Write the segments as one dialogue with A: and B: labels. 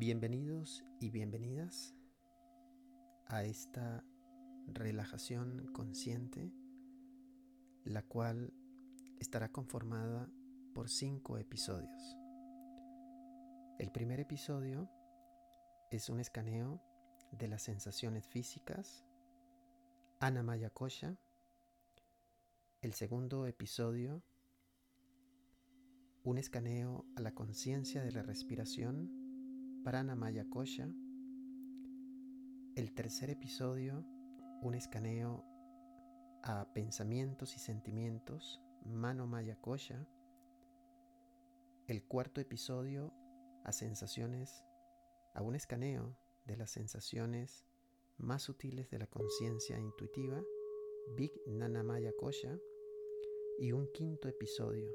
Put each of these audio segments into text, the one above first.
A: Bienvenidos y bienvenidas a esta relajación consciente, la cual estará conformada por cinco episodios. El primer episodio es un escaneo de las sensaciones físicas, Anamaya Kosha. El segundo episodio, un escaneo a la conciencia de la respiración, Pranamaya Kosha. El tercer episodio, un escaneo a pensamientos y sentimientos, Manomaya Kosha. El cuarto episodio, a sensaciones, a un escaneo de las sensaciones más sutiles de la conciencia intuitiva, Big Nanamaya Kosha. Y un quinto episodio,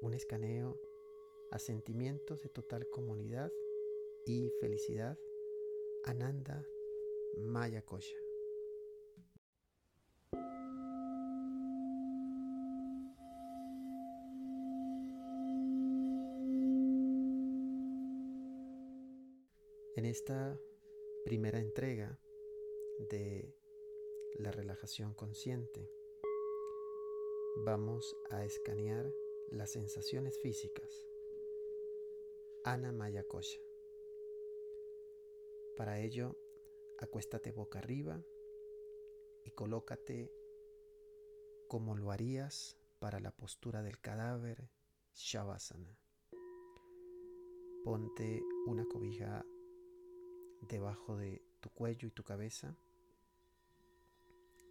A: un escaneo a sentimientos de total comunidad y felicidad, Ananda Maya Kosha. En esta primera entrega de la relajación consciente, vamos a escanear las sensaciones físicas. Ana Maya Kosha. Para ello, acuéstate boca arriba y colócate como lo harías para la postura del cadáver Shavasana. Ponte una cobija debajo de tu cuello y tu cabeza.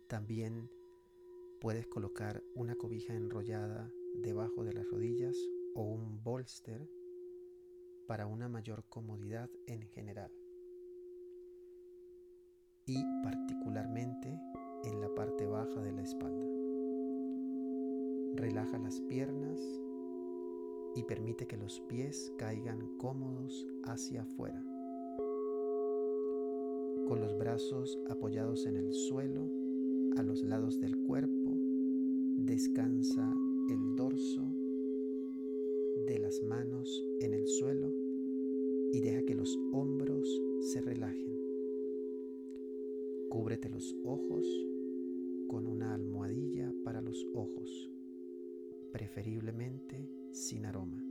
A: También puedes colocar una cobija enrollada debajo de las rodillas o un bolster para una mayor comodidad en general y particularmente en la parte baja de la espalda. Relaja las piernas y permite que los pies caigan cómodos hacia afuera. Con los brazos apoyados en el suelo, a los lados del cuerpo, descansa el dorso de las manos en el suelo y deja que los hombros se relajen. Cúbrete los ojos con una almohadilla para los ojos, preferiblemente sin aroma.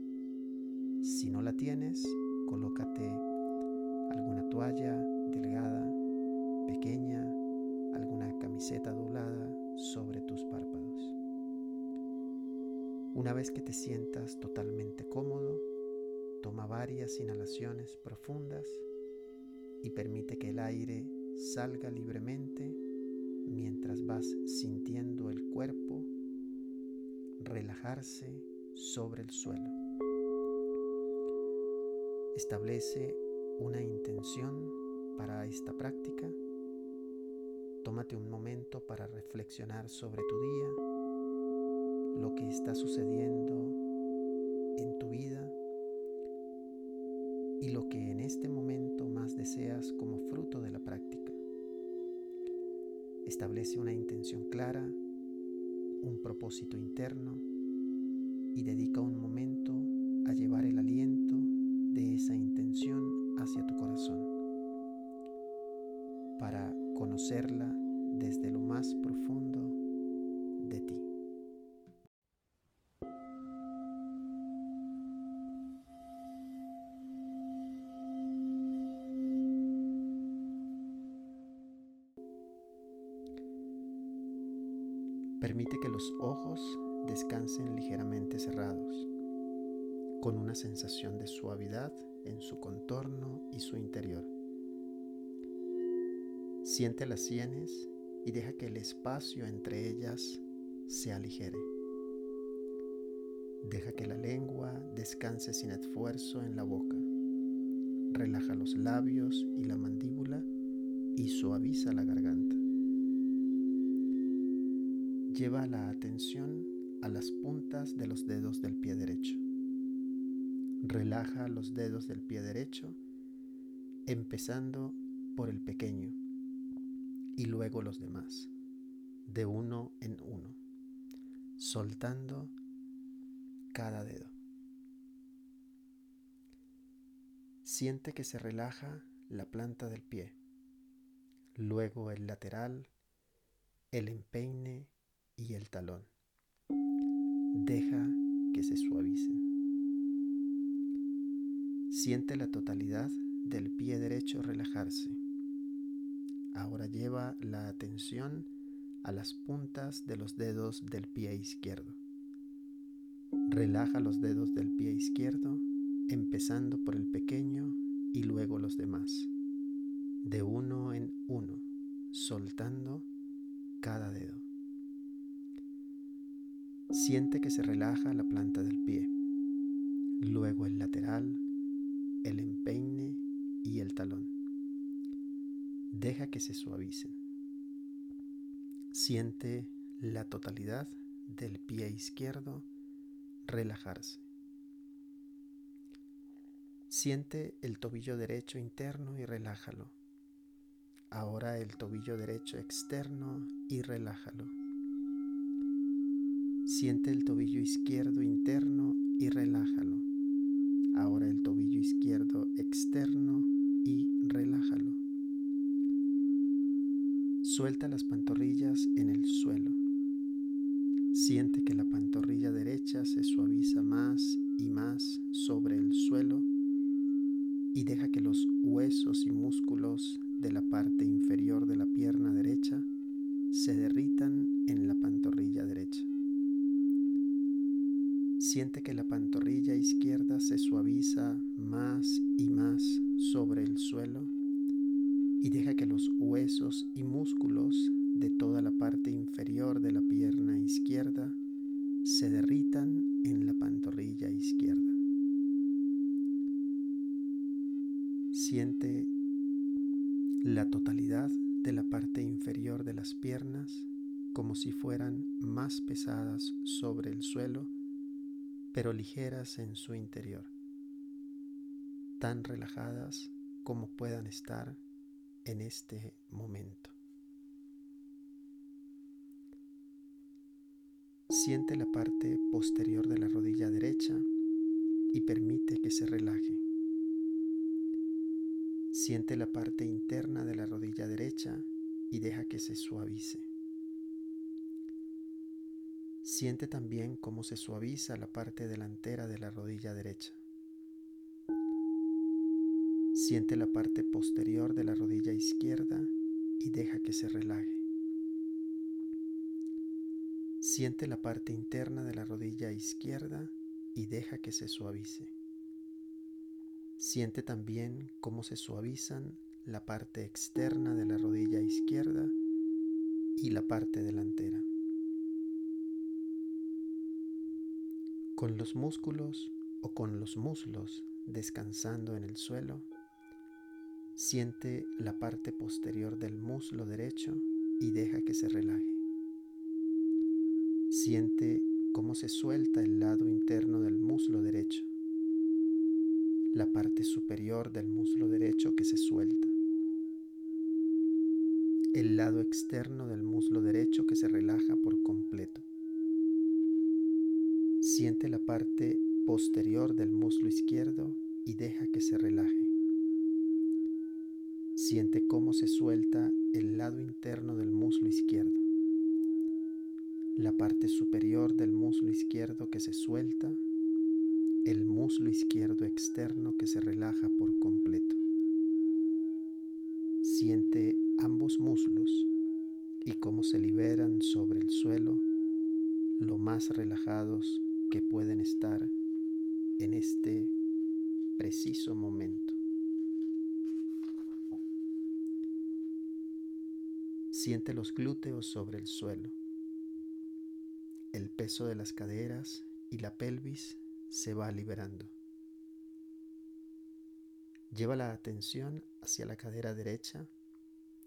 A: Si no la tienes, colócate alguna toalla delgada, pequeña, alguna camiseta doblada sobre tus párpados. Una vez que te sientas totalmente cómodo, toma varias inhalaciones profundas y permite que el aire salga libremente mientras vas sintiendo el cuerpo relajarse sobre el suelo. Establece una intención para esta práctica. Tómate un momento para reflexionar sobre tu día, lo que está sucediendo en tu vida y lo que en este momento más deseas como fruto de la práctica. Establece una intención clara, un propósito interno y dedica un momento a llevar el aliento de esa intención hacia tu corazón para conocerla desde lo más profundo Permite que los ojos descansen ligeramente cerrados, con una sensación de suavidad en su contorno y su interior. Siente las sienes y deja que el espacio entre ellas se aligere. Deja que la lengua descanse sin esfuerzo en la boca. Relaja los labios y la mandíbula y suaviza la garganta. Lleva la atención a las puntas de los dedos del pie derecho. Relaja los dedos del pie derecho, empezando por el pequeño y luego los demás, de uno en uno, soltando cada dedo. Siente que se relaja la planta del pie, luego el lateral, el empeine y el talón. Deja que se suavicen. Siente la totalidad del pie derecho relajarse. Ahora lleva la atención a las puntas de los dedos del pie izquierdo. Relaja los dedos del pie izquierdo, empezando por el pequeño y luego los demás, de uno en uno, soltando cada dedo. Siente que se relaja la planta del pie, luego el lateral, el empeine y el talón. Deja que se suavicen. Siente la totalidad del pie izquierdo relajarse. Siente el tobillo derecho interno y relájalo. Ahora el tobillo derecho externo y relájalo. Siente el tobillo izquierdo interno y relájalo. Ahora el tobillo izquierdo externo y relájalo. Suelta las pantorrillas en el suelo. Siente que la pantorrilla derecha se suaviza más y más sobre el suelo y deja que los huesos y músculos de la parte inferior de la pierna derecha se derritan en la pantorrilla derecha. Siente que la pantorrilla izquierda se suaviza más y más sobre el suelo y deja que los huesos y músculos de toda la parte inferior de la pierna izquierda se derritan en la pantorrilla izquierda. Siente la totalidad de la parte inferior de las piernas como si fueran más pesadas sobre el suelo, pero ligeras en su interior, tan relajadas como puedan estar en este momento. Siente la parte posterior de la rodilla derecha y permite que se relaje. Siente la parte interna de la rodilla derecha y deja que se suavice. Siente también cómo se suaviza la parte delantera de la rodilla derecha. Siente la parte posterior de la rodilla izquierda y deja que se relaje. Siente la parte interna de la rodilla izquierda y deja que se suavice. Siente también cómo se suavizan la parte externa de la rodilla izquierda y la parte delantera. Con los músculos o con los muslos descansando en el suelo, siente la parte posterior del muslo derecho y deja que se relaje. Siente cómo se suelta el lado interno del muslo derecho la parte superior del muslo derecho que se suelta, el lado externo del muslo derecho que se relaja por completo. Siente la parte posterior del muslo izquierdo y deja que se relaje. Siente cómo se suelta el lado interno del muslo izquierdo, la parte superior del muslo izquierdo que se suelta el muslo izquierdo externo que se relaja por completo. Siente ambos muslos y cómo se liberan sobre el suelo lo más relajados que pueden estar en este preciso momento. Siente los glúteos sobre el suelo, el peso de las caderas y la pelvis se va liberando. Lleva la atención hacia la cadera derecha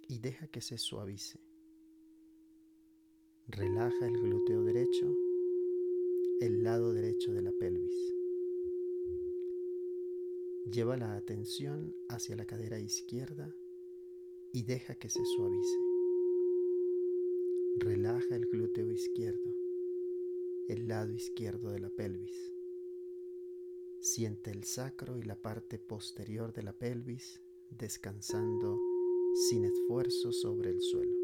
A: y deja que se suavice. Relaja el glúteo derecho, el lado derecho de la pelvis. Lleva la atención hacia la cadera izquierda y deja que se suavice. Relaja el glúteo izquierdo, el lado izquierdo de la pelvis. Siente el sacro y la parte posterior de la pelvis descansando sin esfuerzo sobre el suelo.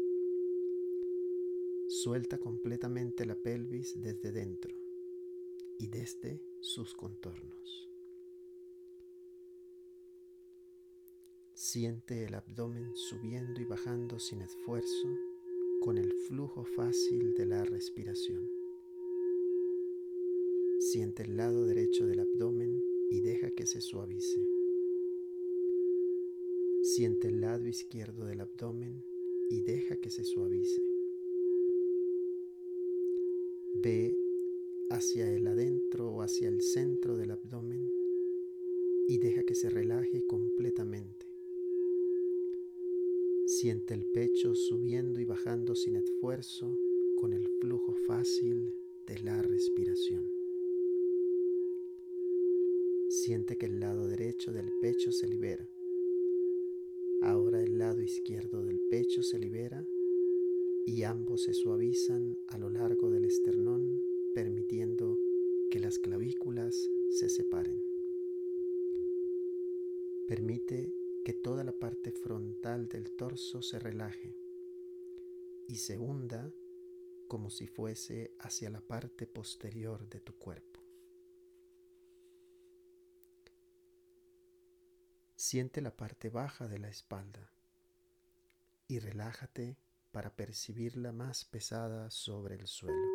A: Suelta completamente la pelvis desde dentro y desde sus contornos. Siente el abdomen subiendo y bajando sin esfuerzo con el flujo fácil de la respiración. Siente el lado derecho del abdomen y deja que se suavice. Siente el lado izquierdo del abdomen y deja que se suavice. Ve hacia el adentro o hacia el centro del abdomen y deja que se relaje completamente. Siente el pecho subiendo y bajando sin esfuerzo con el flujo fácil de la respiración. Siente que el lado derecho del pecho se libera. Ahora el lado izquierdo del pecho se libera y ambos se suavizan a lo largo del esternón, permitiendo que las clavículas se separen. Permite que toda la parte frontal del torso se relaje y se hunda como si fuese hacia la parte posterior de tu cuerpo. Siente la parte baja de la espalda y relájate para percibirla más pesada sobre el suelo.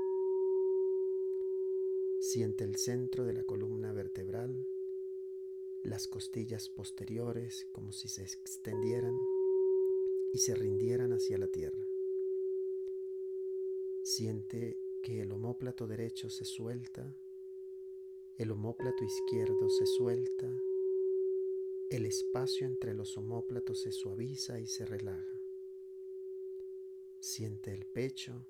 A: Siente el centro de la columna vertebral las costillas posteriores como si se extendieran y se rindieran hacia la tierra. Siente que el omóplato derecho se suelta, el omóplato izquierdo se suelta, el espacio entre los omóplatos se suaviza y se relaja. Siente el pecho,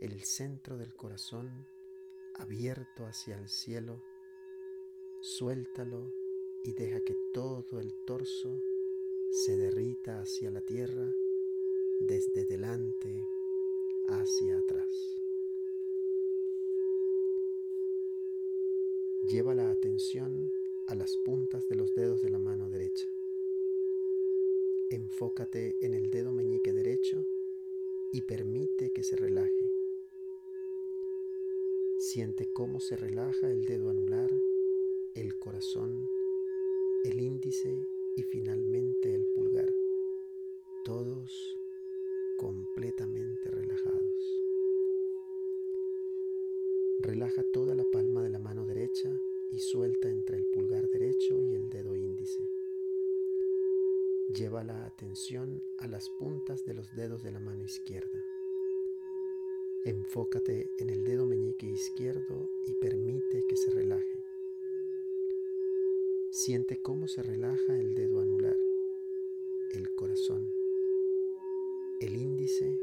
A: el centro del corazón abierto hacia el cielo, suéltalo y deja que todo el torso se derrita hacia la tierra desde delante hacia atrás. Lleva la atención a las puntas de los dedos de la mano derecha. Enfócate en el dedo meñique derecho y permite que se relaje. Siente cómo se relaja el dedo anular, el corazón el índice y finalmente el pulgar, todos completamente relajados. Relaja toda la palma de la mano derecha y suelta entre el pulgar derecho y el dedo índice. Lleva la atención a las puntas de los dedos de la mano izquierda. Enfócate en el dedo meñique izquierdo y permite que se relaje. Siente cómo se relaja el dedo anular, el corazón, el índice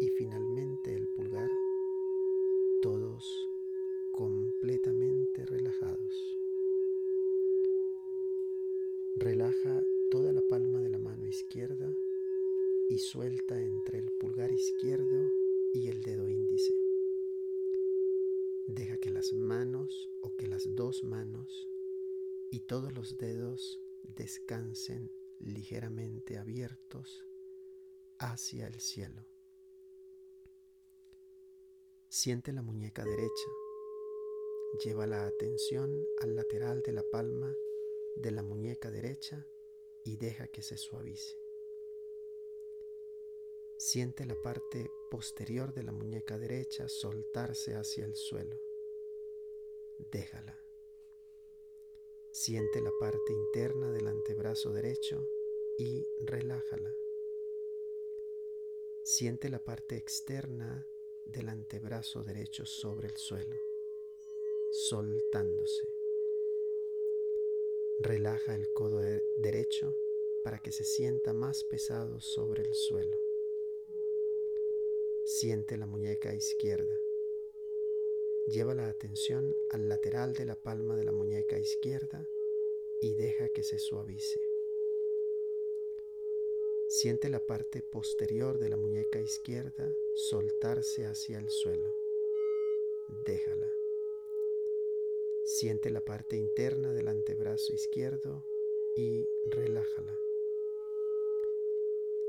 A: y finalmente el pulgar, todos completamente relajados. Relaja toda la palma de la mano izquierda y suelta entre el pulgar izquierdo y el dedo índice. Deja que las manos o que las dos manos y todos los dedos descansen ligeramente abiertos hacia el cielo. Siente la muñeca derecha. Lleva la atención al lateral de la palma de la muñeca derecha y deja que se suavice. Siente la parte posterior de la muñeca derecha soltarse hacia el suelo. Déjala. Siente la parte interna del antebrazo derecho y relájala. Siente la parte externa del antebrazo derecho sobre el suelo, soltándose. Relaja el codo derecho para que se sienta más pesado sobre el suelo. Siente la muñeca izquierda. Lleva la atención al lateral de la palma de la muñeca izquierda y deja que se suavice. Siente la parte posterior de la muñeca izquierda soltarse hacia el suelo. Déjala. Siente la parte interna del antebrazo izquierdo y relájala.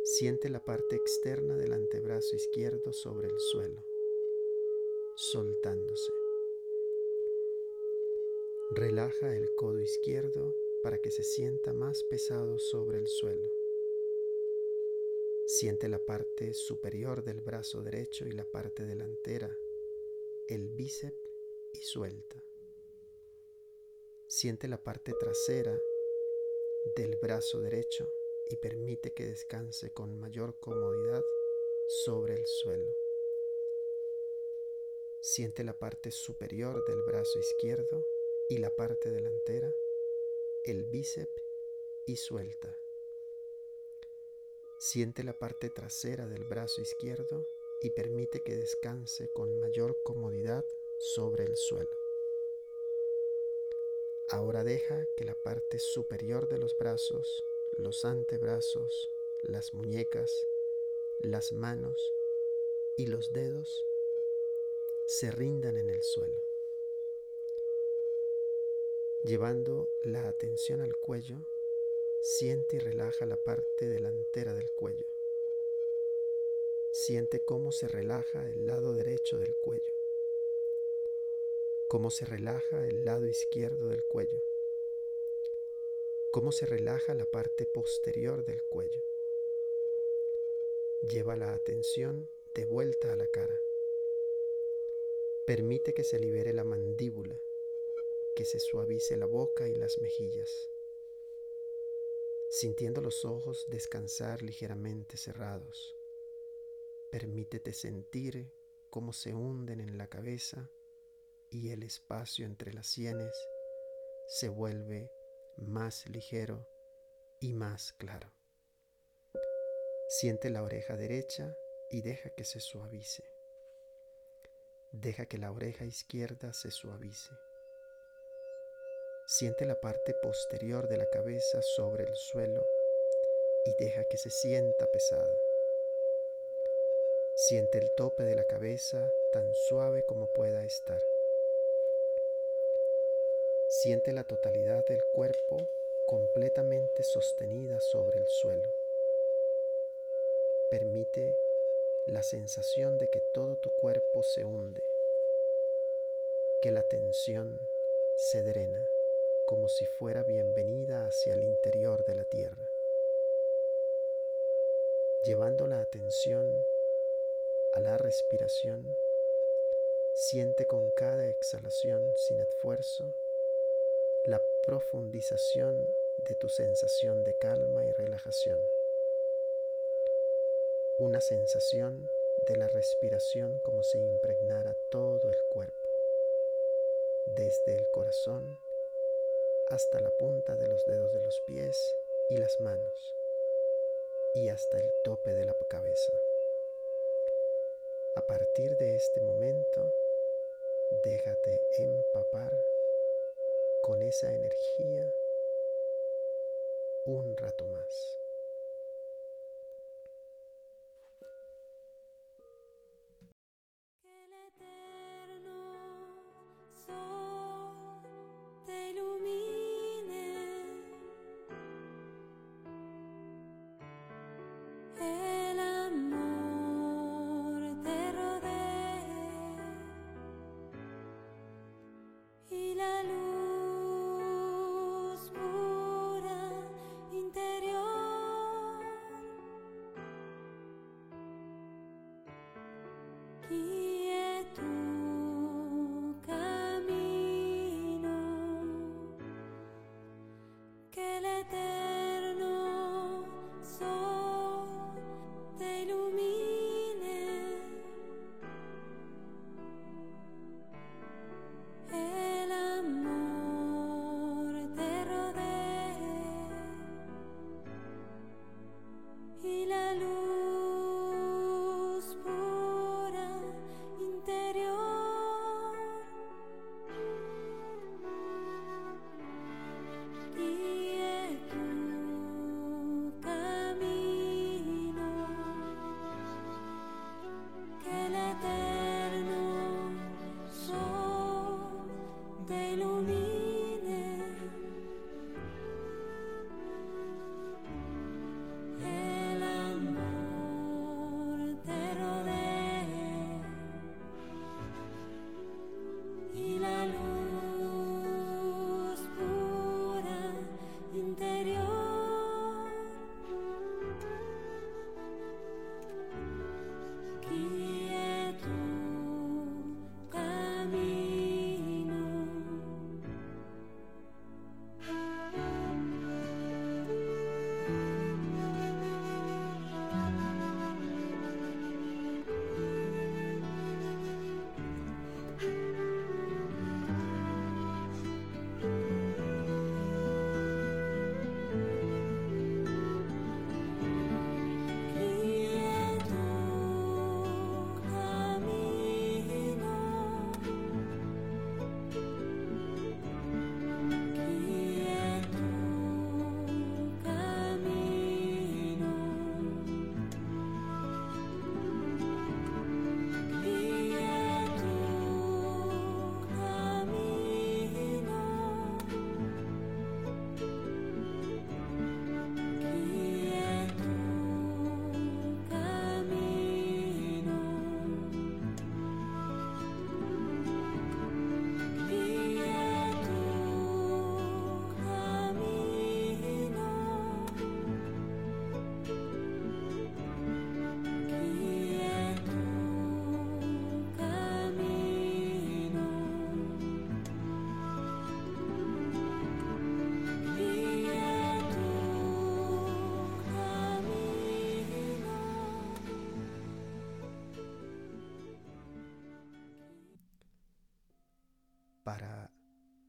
A: Siente la parte externa del antebrazo izquierdo sobre el suelo, soltándose. Relaja el codo izquierdo para que se sienta más pesado sobre el suelo. Siente la parte superior del brazo derecho y la parte delantera, el bíceps y suelta. Siente la parte trasera del brazo derecho y permite que descanse con mayor comodidad sobre el suelo. Siente la parte superior del brazo izquierdo y la parte delantera, el bíceps y suelta. Siente la parte trasera del brazo izquierdo y permite que descanse con mayor comodidad sobre el suelo. Ahora deja que la parte superior de los brazos los antebrazos, las muñecas, las manos y los dedos se rindan en el suelo. Llevando la atención al cuello, siente y relaja la parte delantera del cuello. Siente cómo se relaja el lado derecho del cuello, cómo se relaja el lado izquierdo del cuello cómo se relaja la parte posterior del cuello. Lleva la atención de vuelta a la cara. Permite que se libere la mandíbula, que se suavice la boca y las mejillas, sintiendo los ojos descansar ligeramente cerrados. Permítete sentir cómo se hunden en la cabeza y el espacio entre las sienes se vuelve más ligero y más claro. Siente la oreja derecha y deja que se suavice. Deja que la oreja izquierda se suavice. Siente la parte posterior de la cabeza sobre el suelo y deja que se sienta pesada. Siente el tope de la cabeza tan suave como pueda estar. Siente la totalidad del cuerpo completamente sostenida sobre el suelo. Permite la sensación de que todo tu cuerpo se hunde, que la tensión se drena como si fuera bienvenida hacia el interior de la tierra. Llevando la atención a la respiración, siente con cada exhalación sin esfuerzo la profundización de tu sensación de calma y relajación. Una sensación de la respiración como si impregnara todo el cuerpo, desde el corazón hasta la punta de los dedos de los pies y las manos y hasta el tope de la cabeza. A partir de este momento, déjate empapar con esa energía un rato más.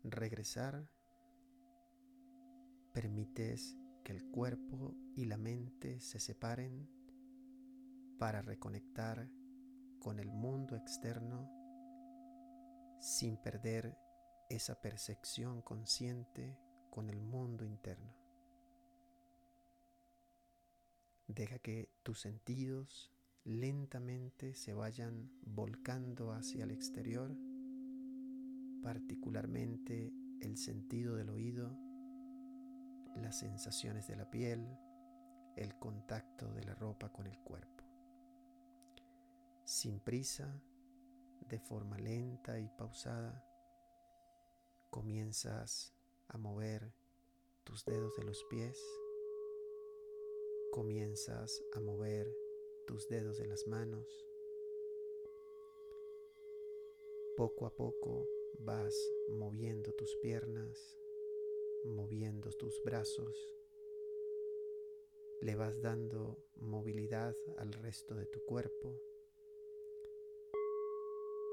A: Regresar, permites que el cuerpo y la mente se separen para reconectar con el mundo externo sin perder esa percepción consciente con el mundo interno. Deja que tus sentidos lentamente se vayan volcando hacia el exterior, particularmente el sentido del oído, las sensaciones de la piel, el contacto de la ropa con el cuerpo. Sin prisa, de forma lenta y pausada, comienzas a mover tus dedos de los pies, comienzas a mover tus dedos de las manos. Poco a poco vas moviendo tus piernas, moviendo tus brazos, le vas dando movilidad al resto de tu cuerpo.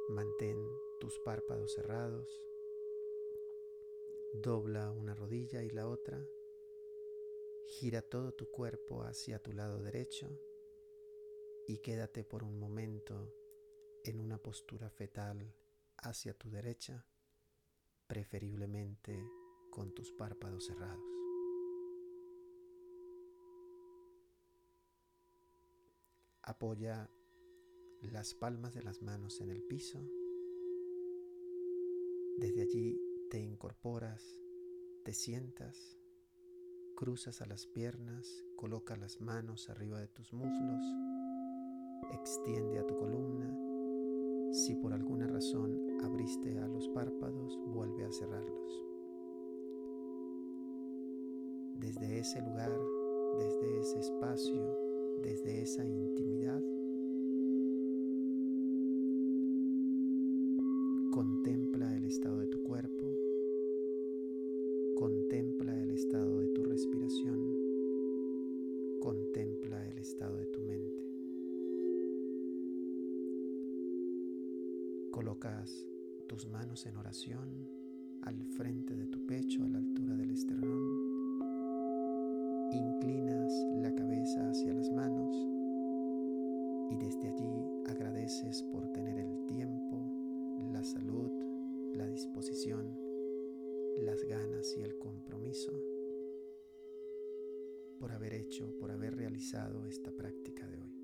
A: Mantén tus párpados cerrados. Dobla una rodilla y la otra. Gira todo tu cuerpo hacia tu lado derecho y quédate por un momento en una postura fetal hacia tu derecha, preferiblemente con tus párpados cerrados. Apoya las palmas de las manos en el piso. Desde allí te incorporas, te sientas, cruzas a las piernas, coloca las manos arriba de tus muslos, extiende a tu columna. Si por alguna razón abriste a los párpados, vuelve a cerrarlos. Desde ese lugar, desde ese espacio, desde esa intimidad, Contempla el estado tus manos en oración al frente de tu pecho, a la altura del esternón. Inclinas la cabeza hacia las manos y desde allí agradeces por tener el tiempo la salud, la disposición, las ganas y el compromiso por haber hecho, por haber realizado esta práctica de hoy.